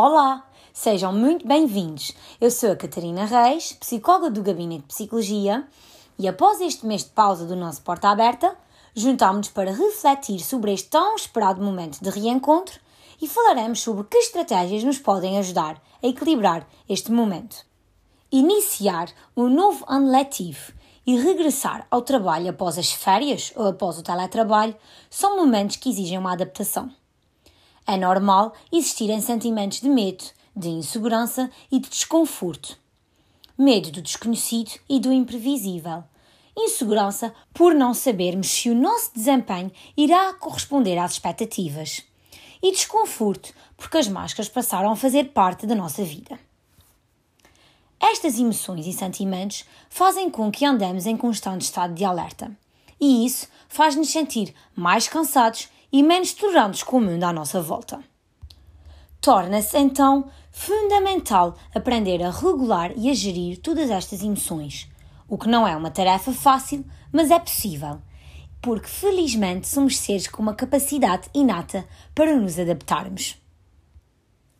Olá, sejam muito bem-vindos. Eu sou a Catarina Reis, psicóloga do Gabinete de Psicologia, e após este mês de pausa do nosso Porta Aberta, juntámos-nos para refletir sobre este tão esperado momento de reencontro e falaremos sobre que estratégias nos podem ajudar a equilibrar este momento. Iniciar um novo ano letivo e regressar ao trabalho após as férias ou após o teletrabalho são momentos que exigem uma adaptação. É normal existirem sentimentos de medo, de insegurança e de desconforto. Medo do desconhecido e do imprevisível. Insegurança por não sabermos se o nosso desempenho irá corresponder às expectativas. E desconforto porque as máscaras passaram a fazer parte da nossa vida. Estas emoções e sentimentos fazem com que andemos em constante estado de alerta. E isso faz-nos sentir mais cansados e menos tolerantes com o mundo à nossa volta. Torna-se então fundamental aprender a regular e a gerir todas estas emoções, o que não é uma tarefa fácil, mas é possível, porque felizmente somos seres com uma capacidade inata para nos adaptarmos.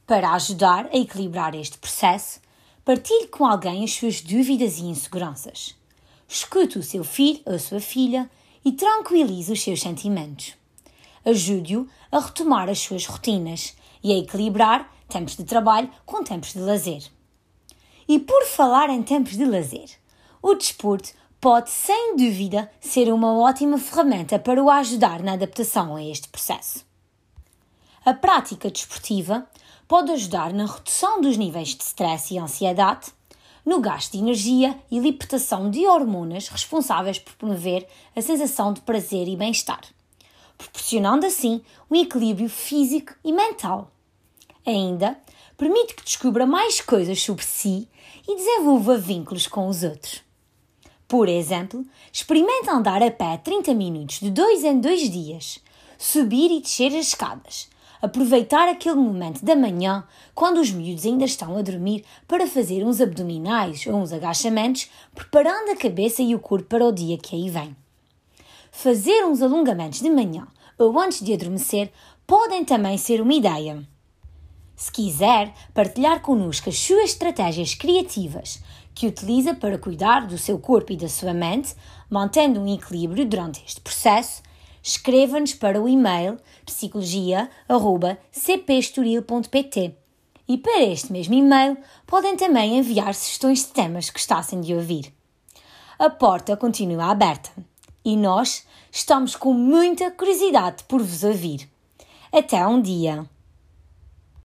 Para ajudar a equilibrar este processo, partilhe com alguém as suas dúvidas e inseguranças. Escute o seu filho ou a sua filha e tranquilize os seus sentimentos ajude-o a retomar as suas rotinas e a equilibrar tempos de trabalho com tempos de lazer. E por falar em tempos de lazer, o desporto pode sem dúvida ser uma ótima ferramenta para o ajudar na adaptação a este processo. A prática desportiva pode ajudar na redução dos níveis de stress e ansiedade, no gasto de energia e libertação de hormonas responsáveis por promover a sensação de prazer e bem-estar proporcionando assim um equilíbrio físico e mental. Ainda, permite que descubra mais coisas sobre si e desenvolva vínculos com os outros. Por exemplo, experimente andar a pé 30 minutos de dois em dois dias, subir e descer as escadas, aproveitar aquele momento da manhã, quando os miúdos ainda estão a dormir, para fazer uns abdominais ou uns agachamentos, preparando a cabeça e o corpo para o dia que aí vem. Fazer uns alongamentos de manhã ou antes de adormecer podem também ser uma ideia. Se quiser partilhar connosco as suas estratégias criativas que utiliza para cuidar do seu corpo e da sua mente, mantendo um equilíbrio durante este processo, escreva-nos para o e-mail psicologia.cpestoril.pt e para este mesmo e-mail podem também enviar sugestões de temas que gostassem de ouvir. A porta continua aberta e nós estamos com muita curiosidade por vos ouvir. Até um dia!